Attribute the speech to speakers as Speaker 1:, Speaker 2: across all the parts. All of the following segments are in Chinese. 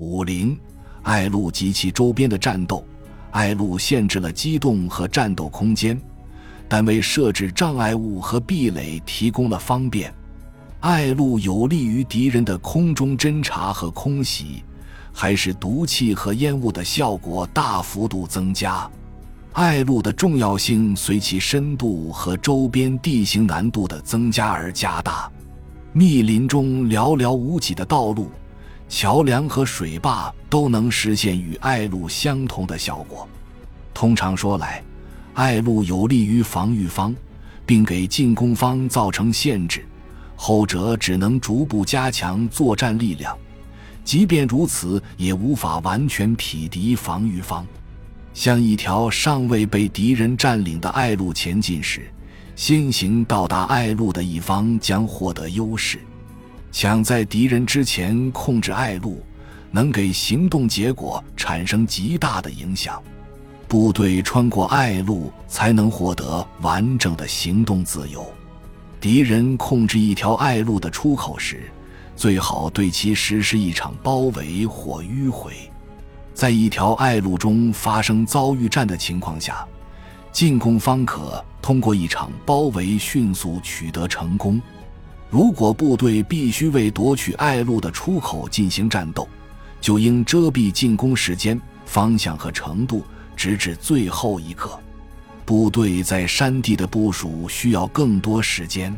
Speaker 1: 五零，爱路及其周边的战斗。艾路限制了机动和战斗空间，但为设置障碍物和壁垒提供了方便。艾路有利于敌人的空中侦察和空袭，还使毒气和烟雾的效果大幅度增加。艾路的重要性随其深度和周边地形难度的增加而加大。密林中寥寥无几的道路、桥梁和水坝都能实现与爱路相同的效果。通常说来，爱路有利于防御方，并给进攻方造成限制，后者只能逐步加强作战力量。即便如此，也无法完全匹敌防御方。向一条尚未被敌人占领的爱路前进时，先行到达爱路的一方将获得优势。抢在敌人之前控制爱路，能给行动结果产生极大的影响。部队穿过爱路才能获得完整的行动自由。敌人控制一条爱路的出口时，最好对其实施一场包围或迂回。在一条爱路中发生遭遇战的情况下，进攻方可通过一场包围迅速取得成功。如果部队必须为夺取爱路的出口进行战斗，就应遮蔽进攻时间、方向和程度，直至最后一刻。部队在山地的部署需要更多时间，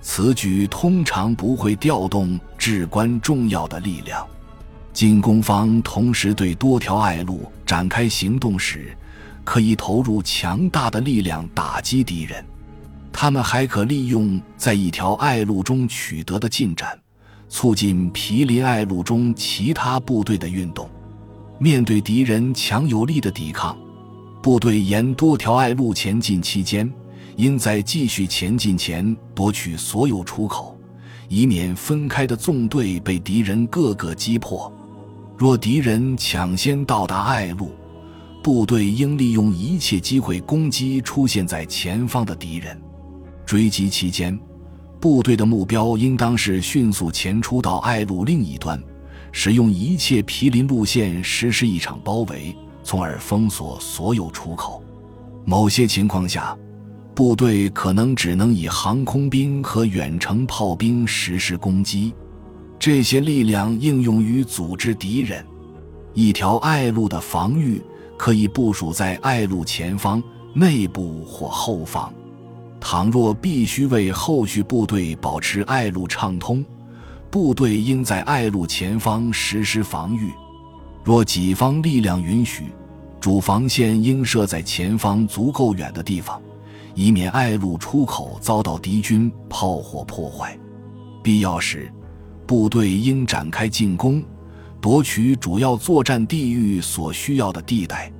Speaker 1: 此举通常不会调动至关重要的力量。进攻方同时对多条爱路展开行动时，可以投入强大的力量打击敌人。他们还可利用在一条隘路中取得的进展，促进毗邻隘路中其他部队的运动。面对敌人强有力的抵抗，部队沿多条隘路前进期间，应在继续前进前夺取所有出口，以免分开的纵队被敌人各个击破。若敌人抢先到达隘路，部队应利用一切机会攻击出现在前方的敌人。追击期间，部队的目标应当是迅速前出到隘路另一端，使用一切毗邻路线实施一场包围，从而封锁所有出口。某些情况下，部队可能只能以航空兵和远程炮兵实施攻击。这些力量应用于组织敌人。一条隘路的防御可以部署在隘路前方、内部或后方。倘若必须为后续部队保持爱路畅通，部队应在爱路前方实施防御。若己方力量允许，主防线应设在前方足够远的地方，以免爱路出口遭到敌军炮火破坏。必要时。部队应展开进攻，夺取主要作战地域所需要的地带。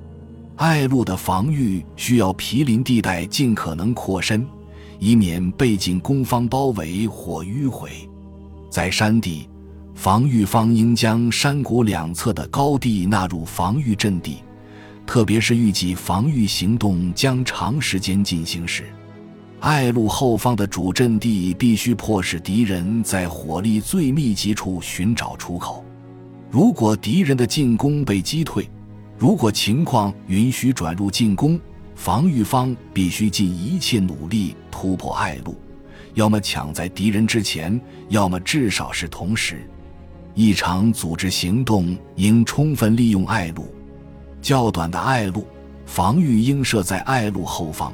Speaker 1: 艾路的防御需要毗邻地带尽可能扩深，以免被进攻方包围或迂回。在山地，防御方应将山谷两侧的高地纳入防御阵地，特别是预计防御行动将长时间进行时。艾路后方的主阵地必须迫使敌人在火力最密集处寻找出口。如果敌人的进攻被击退，如果情况允许转入进攻，防御方必须尽一切努力突破爱路，要么抢在敌人之前，要么至少是同时。一场组织行动应充分利用爱路。较短的爱路，防御应设在爱路后方。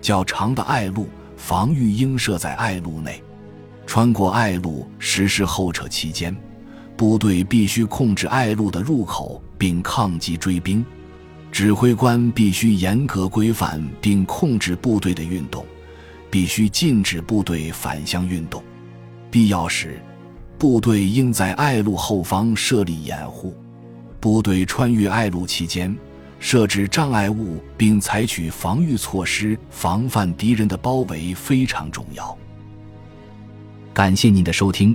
Speaker 1: 较长的爱路防御应设在爱路内，穿过爱路实施后撤期间，部队必须控制爱路的入口并抗击追兵。指挥官必须严格规范并控制部队的运动，必须禁止部队反向运动。必要时，部队应在爱路后方设立掩护。部队穿越爱路期间。设置障碍物并采取防御措施，防范敌人的包围非常重要。感谢您的收听，